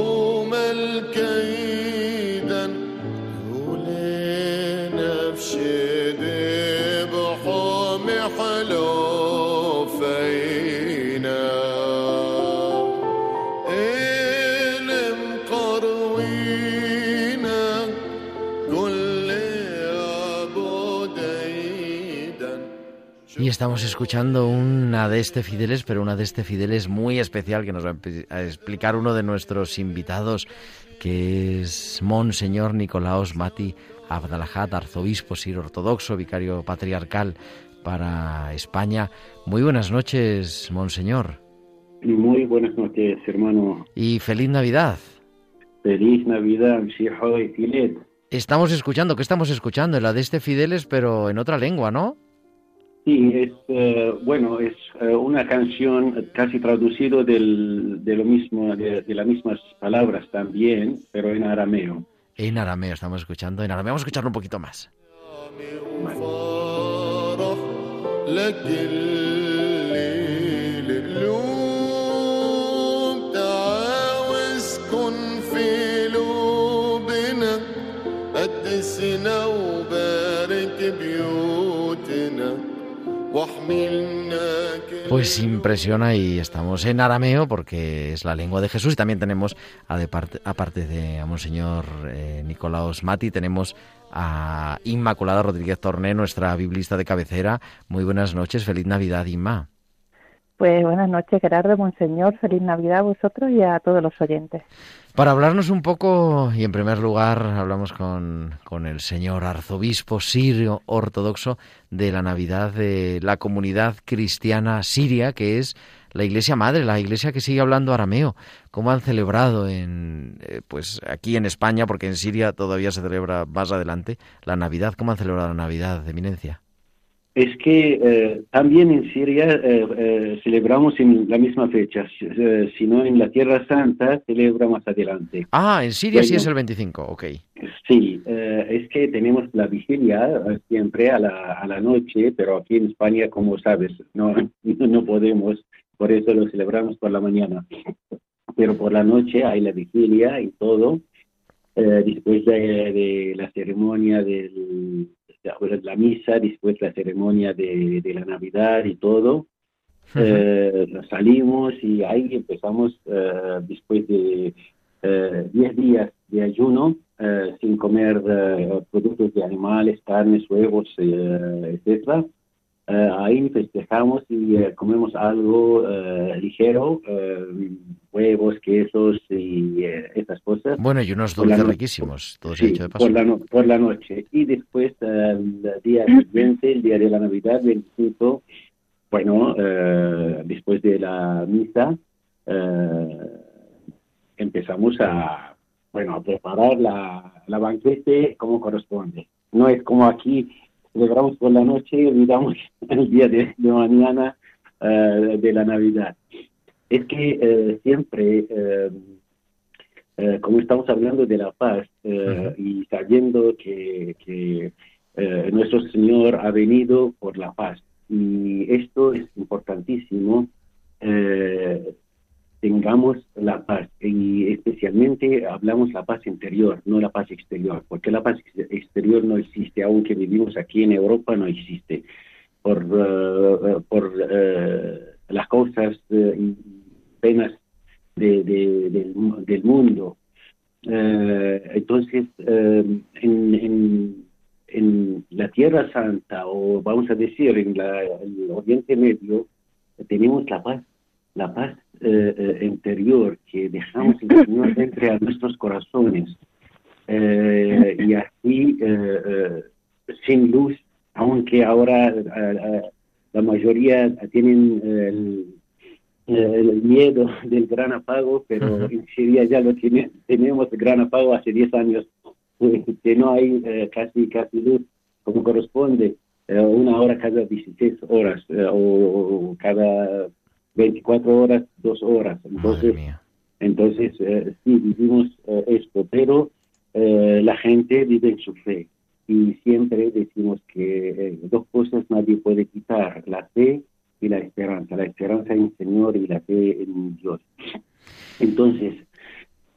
estamos escuchando una de este Fideles, pero una de este Fideles muy especial que nos va a explicar uno de nuestros invitados, que es Monseñor Nicolaos Mati Abdalajat, arzobispo sir ortodoxo, vicario patriarcal para España. Muy buenas noches, Monseñor. Muy buenas noches, hermano. Y feliz Navidad. Feliz Navidad. Estamos escuchando, ¿qué estamos escuchando? La de este Fideles, pero en otra lengua, ¿no? Sí, es eh, bueno, es eh, una canción casi traducido del, de lo mismo, de, las mismas palabras también, pero en arameo. En arameo estamos escuchando, en arameo vamos a escucharlo un poquito más. Pues impresiona y estamos en arameo porque es la lengua de Jesús y también tenemos, aparte de a Monseñor eh, Nicolaos Mati, tenemos a Inmaculada Rodríguez Torné, nuestra biblista de cabecera. Muy buenas noches, feliz Navidad, Inma. Pues buenas noches, Gerardo, Monseñor, feliz Navidad a vosotros y a todos los oyentes. Para hablarnos un poco, y en primer lugar hablamos con, con, el señor arzobispo sirio ortodoxo de la Navidad de la comunidad cristiana siria, que es la iglesia madre, la iglesia que sigue hablando arameo. ¿Cómo han celebrado en, eh, pues aquí en España, porque en Siria todavía se celebra más adelante, la Navidad? ¿Cómo han celebrado la Navidad, de Eminencia? Es que eh, también en Siria eh, eh, celebramos en la misma fecha, sino en la Tierra Santa celebra más adelante. Ah, en Siria sí es el 25, ok. Sí, es que tenemos la vigilia siempre a la, a la noche, pero aquí en España, como sabes, no, no podemos, por eso lo celebramos por la mañana. Pero por la noche hay la vigilia y todo, después de la ceremonia del la misa, después la ceremonia de, la Navidad y todo. Eh, salimos y ahí empezamos eh, después de 10 eh, días de ayuno sin comer productos de animales, carnes, huevos, etcétera. Ahí festejamos y comemos algo ligero, huevos, quesos y estas cosas. Bueno, y unos dulces riquísimos, todo sí, de paso. Por la, por la noche. Y después, el día siguiente, el día de la Navidad, 25, bueno, eh, después de la misa, eh, empezamos a, bueno, a preparar la, la banquete como corresponde. No es como aquí, celebramos por la noche y olvidamos el día de, mañana eh, de la Navidad. es que eh, siempre, eh, como estamos hablando de la paz y sabiendo que, que nuestro Señor ha venido por la paz, y esto es importantísimo, tengamos la paz y especialmente hablamos la paz interior, no la paz exterior, porque la paz exterior no existe, aunque vivimos aquí en Europa no existe por, por las cosas y penas de, del, mundo. Entonces, eh, en, en, la Tierra Santa, o vamos a decir, en, la, el Oriente Medio, tenemos la paz, la paz eh, interior que dejamos el Señor entre a nuestros corazones. y así, sin luz, aunque ahora la mayoría tienen el el miedo del gran apago, pero en Siria ya lo tiene, tenemos el gran apago hace 10 años, que no hay eh, casi, casi luz como corresponde, eh, una hora cada 16 horas eh, o, cada 24 horas, dos horas. Entonces, entonces sí, vivimos esto, pero la gente vive en su fe. Y siempre decimos que dos cosas nadie puede quitar, la fe y la esperanza, la esperanza en el Señor y la fe en Dios. Entonces,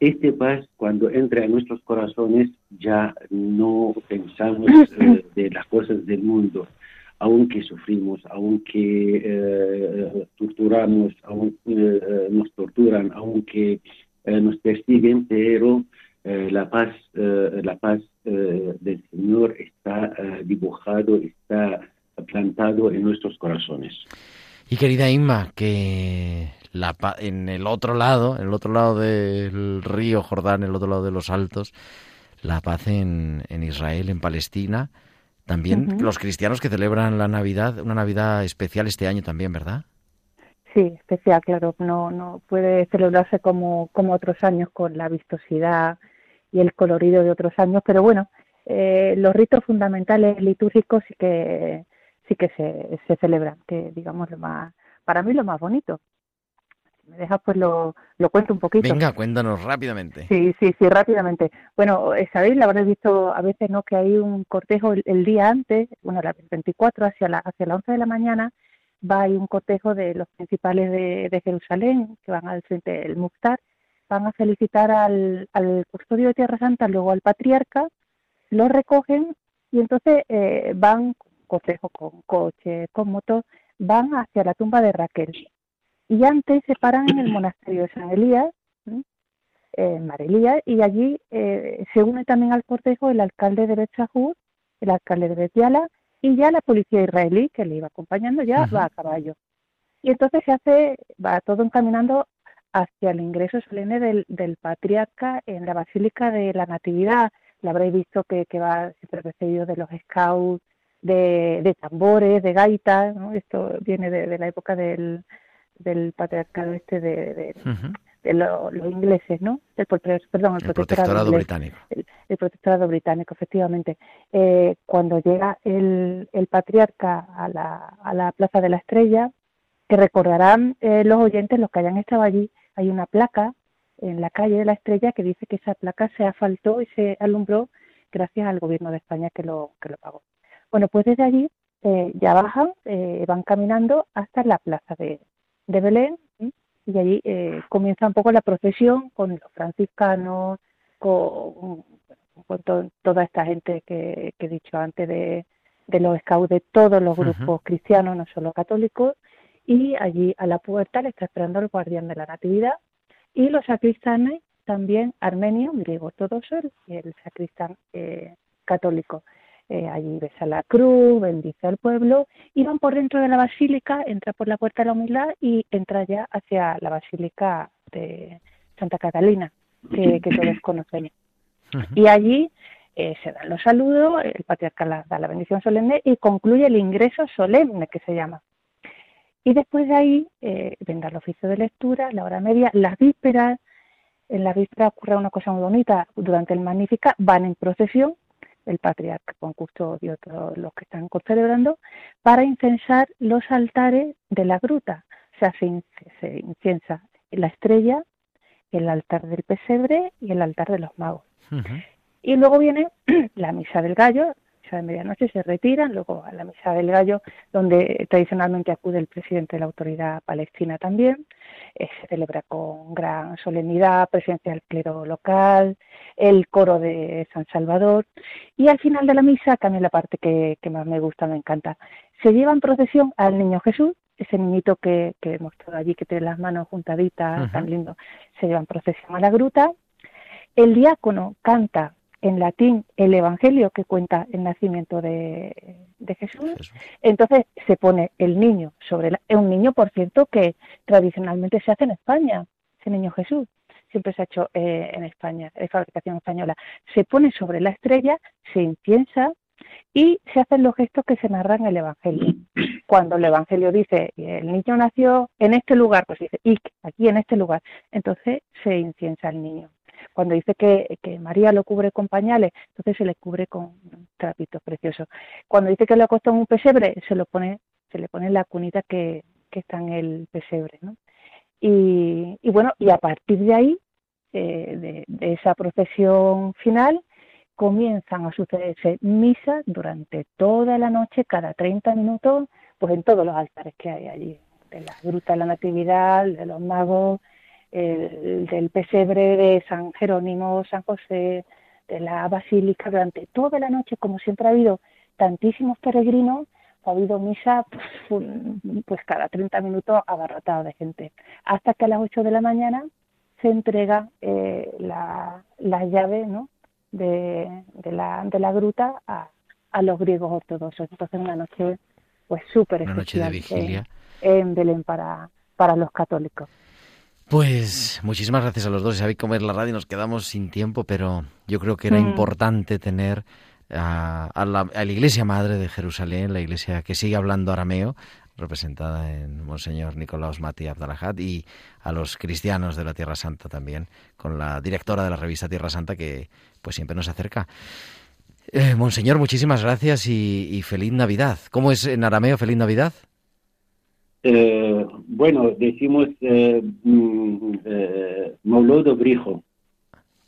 este paz cuando entra en nuestros corazones ya no pensamos eh, de las cosas del mundo, aunque sufrimos, aunque eh, torturamos, aunque eh, nos torturan, aunque nos persiguen, pero la paz, la paz del Señor está dibujado, está plantado en nuestros corazones. Y querida Inma, que la, en el otro lado, en el otro lado del río Jordán, en el otro lado de los Altos, la paz en Israel, en Palestina, también los cristianos que celebran la Navidad, una Navidad especial este año también, ¿verdad? Sí, especial, claro. No, no puede celebrarse como, como otros años con la vistosidad y el colorido de otros años, pero bueno, eh, los ritos fundamentales litúrgicos sí que sí que se, se celebran, que digamos lo más, para mí lo más bonito. Me dejas, pues lo, lo cuento un poquito. Venga, cuéntanos rápidamente. Sí, sí, sí, rápidamente. Bueno, eh, sabéis, la habréis visto a veces, ¿no? Que hay un cortejo el, día antes, bueno, la 24 hacia la, hacia las 11 de la mañana, va hay un cortejo de los principales de, de Jerusalén, que van al frente del Muftar, van a felicitar al, al custodio de Tierra Santa, luego al patriarca, lo recogen y entonces eh, van cortejo con coche, con moto, van hacia la tumba de Raquel. Y antes se paran en el monasterio de San Elías, en Marelías, y allí eh, se une también al cortejo el alcalde de Betzahur, el alcalde de Betiala, y ya la policía israelí que le iba acompañando ya va a caballo. Y entonces se hace, va todo encaminando hacia el ingreso solemne del, del patriarca en la Basílica de la Natividad. La habréis visto que, que va siempre precedido de los scouts, de, tambores, de gaitas, ¿no? Esto viene de, la época del, del patriarcado este de, de, los ingleses, ¿no? El, perdón, el, protectorado, británico. El, protectorado británico, efectivamente. Eh, cuando llega el, el patriarca a la, a la Plaza de la Estrella, que recordarán eh, los oyentes, los que hayan estado allí, hay una placa en la calle de la Estrella que dice que esa placa se asfaltó y se alumbró gracias al gobierno de España que lo, que lo pagó. Bueno, pues desde allí eh, ya bajan, eh, van caminando hasta la plaza de, Belén y allí eh, comienza un poco la procesión con los franciscanos, con, toda esta gente que, he dicho antes de, los scouts de todos los grupos cristianos, no solo católicos, y allí a la puerta le está esperando el guardián de la Natividad. Y los sacristanes también armenios, griego ortodoxos y el sacristán católico. Eh, allí besa la cruz, bendice al pueblo y van por dentro de la basílica, entra por la puerta de la humildad y entra ya hacia la basílica de Santa Catalina, que, todos conocemos. Y allí eh, se dan los saludos, el patriarca da la bendición solemne y concluye el ingreso solemne que se llama. Y después de ahí eh, vendrá el oficio de lectura, la hora media, las vísperas. En las vísperas ocurre una cosa muy bonita. Durante el Magnífica van en procesión el patriarca con custodio, todos los que están celebrando, para incensar los altares de la gruta. se hace se inciensa la estrella, el altar del pesebre y el altar de los magos. Y luego viene la misa del gallo, misa de medianoche, se retiran, luego a la misa del gallo, donde tradicionalmente acude el presidente de la autoridad palestina también, eh, se celebra con gran solemnidad, presencia del clero local, el coro de San Salvador, y al final de la misa, también la parte que, más me gusta, me encanta, se lleva en procesión al niño Jesús, ese niñito que, que mostró allí, que tiene las manos juntaditas, tan lindo, se lleva en procesión a la gruta, el diácono canta en latín el Evangelio que cuenta el nacimiento de, Jesús. Entonces se pone el niño sobre la, un niño, por cierto, que tradicionalmente se hace en España, ese niño Jesús. Siempre se ha hecho eh, en España, de fabricación española. Se pone sobre la estrella, se inciensa y se hacen los gestos que se narran en el Evangelio. Cuando el Evangelio dice, el niño nació en este lugar, pues dice, y aquí en este lugar. Entonces se inciensa el niño. Cuando dice que, María lo cubre con pañales, entonces se le cubre con trapitos preciosos. Cuando dice que lo acostó en un pesebre, se lo pone, se le pone la cunita que, está en el pesebre, ¿no? Y, bueno, y a partir de ahí, eh, de, esa procesión final, comienzan a sucederse misas durante toda la noche, cada 30 minutos, pues en todos los altares que hay allí, de la Gruta de la Natividad, de los magos, el, del pesebre de San Jerónimo, San José, de la Basílica, durante toda la noche, como siempre ha habido tantísimos peregrinos, ha habido misa pues, pues cada 30 minutos abarrotado de gente, hasta que a las 8 de la mañana se entrega eh, la, la, llave ¿no? de, de, la, de la gruta a, a los griegos ortodoxos. Entonces una noche pues súper especial en Belén para, para los católicos. Pues muchísimas gracias a los dos. Sabéis cómo es la radio, nos quedamos sin tiempo, pero yo creo que era mm. importante tener a, la, Iglesia Madre de Jerusalén, la iglesia que sigue hablando arameo, representada en Monseñor Nicolaos Mati Abdalajad, y a los cristianos de la Tierra Santa también, con la directora de la revista Tierra Santa que pues siempre nos acerca. Eh, Monseñor, muchísimas gracias y, y feliz Navidad. ¿Cómo es en arameo feliz Navidad? Eh, bueno, decimos eh, mm, eh, Brijo.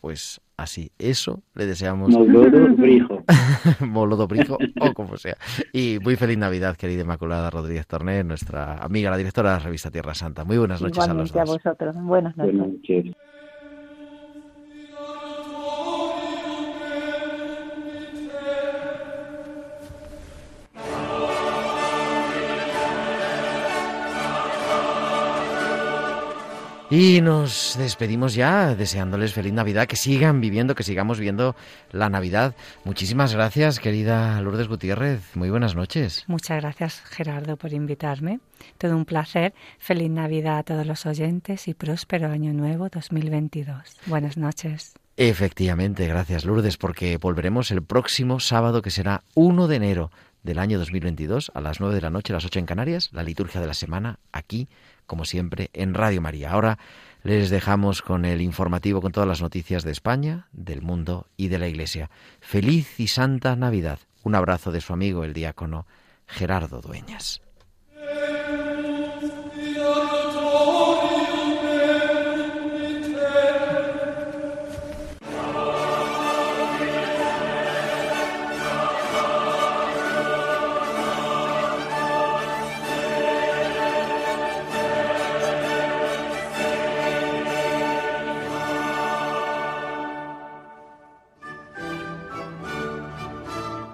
Pues así, eso le deseamos. Maulodo Brijo. Maulodo Brijo, o como sea. Y muy feliz Navidad, querida Inmaculada Rodríguez Torné, nuestra amiga, la directora de la revista Tierra Santa. Muy buenas noches a los dos. a vosotros. Buenas noches. Buenas noches. Y nos despedimos ya deseándoles feliz Navidad, que sigan viviendo, que sigamos viendo la Navidad. Muchísimas gracias, querida Lourdes Gutiérrez. Muy buenas noches. Muchas gracias, Gerardo, por invitarme. Todo un placer. Feliz Navidad a todos los oyentes y próspero Año Nuevo 2022. Buenas noches. Efectivamente, gracias Lourdes, porque volveremos el próximo sábado, que será 1 de enero del año 2022, a las 9 de la noche, a las 8 en Canarias, la liturgia de la semana, aquí como siempre, en Radio María. Ahora les dejamos con el informativo con todas las noticias de España, del mundo y de la Iglesia. Feliz y santa Navidad. Un abrazo de su amigo el diácono Gerardo Dueñas.